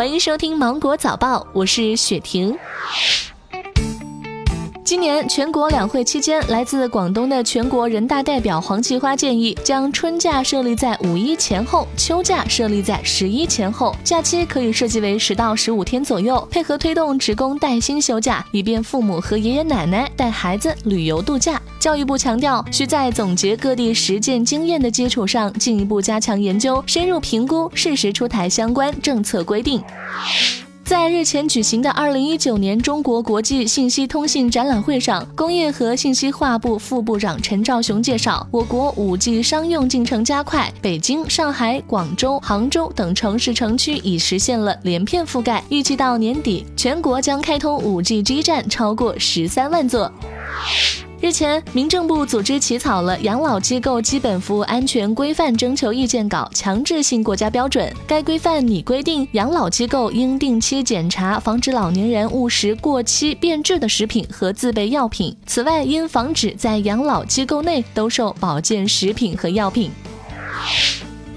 欢迎收听《芒果早报》，我是雪婷。今年全国两会期间，来自广东的全国人大代表黄奇花建议，将春假设立在五一前后，秋假设立在十一前后，假期可以设计为十到十五天左右，配合推动职工带薪休假，以便父母和爷爷奶奶带孩子旅游度假。教育部强调，需在总结各地实践经验的基础上，进一步加强研究，深入评估，适时出台相关政策规定。在日前举行的二零一九年中国国际信息通信展览会上，工业和信息化部副部长陈兆雄介绍，我国五 G 商用进程加快，北京、上海、广州、杭州等城市城区已实现了连片覆盖，预计到年底，全国将开通五 G 基站超过十三万座。日前，民政部组织起草了《养老机构基本服务安全规范征求意见稿》强制性国家标准。该规范拟规定，养老机构应定期检查，防止老年人误食过期变质的食品和自备药品。此外，应防止在养老机构内兜售保健食品和药品。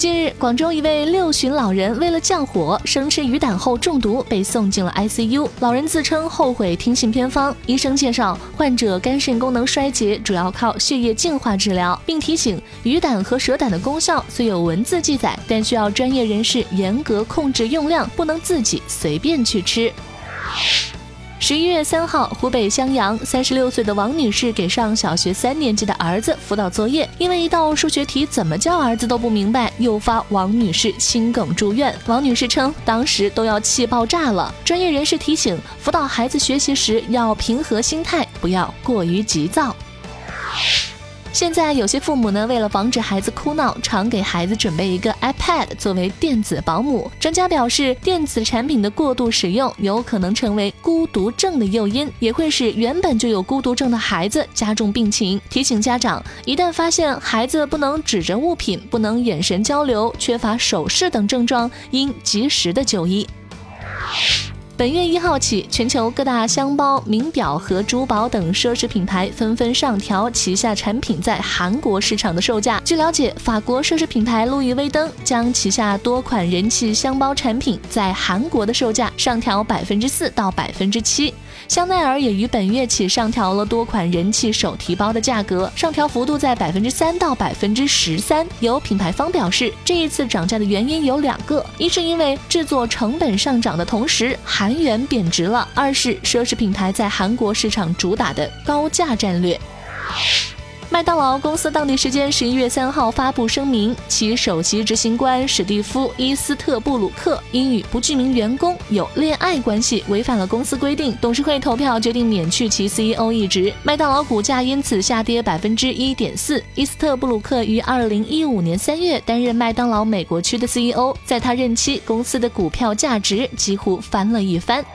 近日，广州一位六旬老人为了降火，生吃鱼胆后中毒，被送进了 ICU。老人自称后悔听信偏方。医生介绍，患者肝肾功能衰竭，主要靠血液净化治疗，并提醒鱼胆和蛇胆的功效虽有文字记载，但需要专业人士严格控制用量，不能自己随便去吃。十一月三号，湖北襄阳三十六岁的王女士给上小学三年级的儿子辅导作业，因为一道数学题怎么教儿子都不明白，诱发王女士心梗住院。王女士称，当时都要气爆炸了。专业人士提醒，辅导孩子学习时要平和心态，不要过于急躁。现在有些父母呢，为了防止孩子哭闹，常给孩子准备一个 iPad 作为电子保姆。专家表示，电子产品的过度使用有可能成为孤独症的诱因，也会使原本就有孤独症的孩子加重病情。提醒家长，一旦发现孩子不能指着物品、不能眼神交流、缺乏手势等症状，应及时的就医。本月一号起，全球各大箱包、名表和珠宝等奢侈品牌纷纷上调旗下产品在韩国市场的售价。据了解，法国奢侈品牌路易威登将旗下多款人气箱包产品在韩国的售价上调百分之四到百分之七。香奈儿也于本月起上调了多款人气手提包的价格，上调幅度在百分之三到百分之十三。有品牌方表示，这一次涨价的原因有两个：一是因为制作成本上涨的同时，韩元贬值了；二是奢侈品牌在韩国市场主打的高价战略。麦当劳公司当地时间十一月三号发布声明，其首席执行官史蒂夫·伊斯特布鲁克因与不具名员工有恋爱关系，违反了公司规定，董事会投票决定免去其 CEO 一职。麦当劳股价因此下跌百分之一点四。伊斯特布鲁克于二零一五年三月担任麦当劳美国区的 CEO，在他任期，公司的股票价值几乎翻了一番。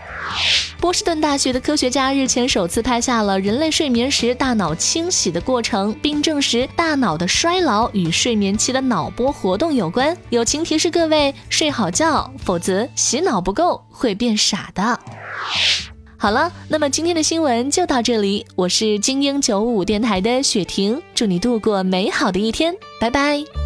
波士顿大学的科学家日前首次拍下了人类睡眠时大脑清洗的过程，并证实大脑的衰老与睡眠期的脑波活动有关。友情提示各位：睡好觉，否则洗脑不够会变傻的。好了，那么今天的新闻就到这里，我是精英九五五电台的雪婷，祝你度过美好的一天，拜拜。